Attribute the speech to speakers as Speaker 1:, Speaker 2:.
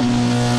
Speaker 1: Yeah.